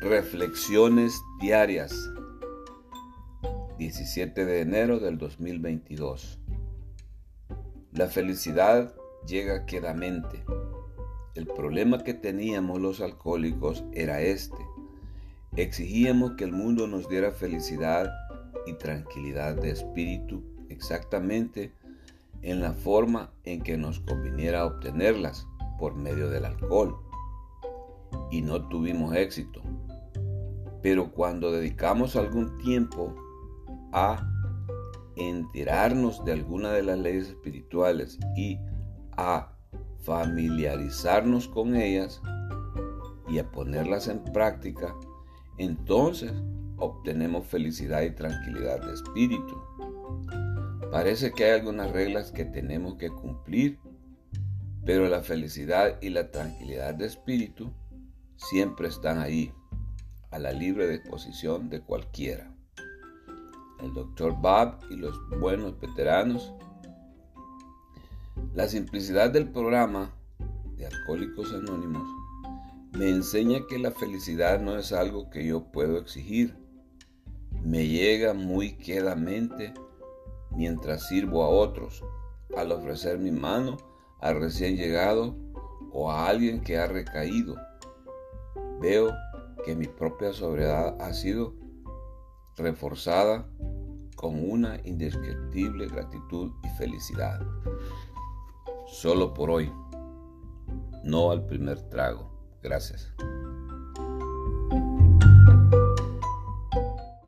Reflexiones diarias. 17 de enero del 2022. La felicidad llega quedamente. El problema que teníamos los alcohólicos era este. Exigíamos que el mundo nos diera felicidad y tranquilidad de espíritu exactamente en la forma en que nos conviniera obtenerlas por medio del alcohol. Y no tuvimos éxito. Pero cuando dedicamos algún tiempo a enterarnos de alguna de las leyes espirituales y a familiarizarnos con ellas y a ponerlas en práctica, entonces obtenemos felicidad y tranquilidad de espíritu. Parece que hay algunas reglas que tenemos que cumplir, pero la felicidad y la tranquilidad de espíritu siempre están ahí a la libre disposición de cualquiera. El doctor Bob y los buenos veteranos. La simplicidad del programa de Alcohólicos Anónimos me enseña que la felicidad no es algo que yo puedo exigir. Me llega muy quedamente mientras sirvo a otros, al ofrecer mi mano al recién llegado o a alguien que ha recaído. Veo que mi propia sobriedad ha sido reforzada con una indescriptible gratitud y felicidad. Solo por hoy, no al primer trago. Gracias.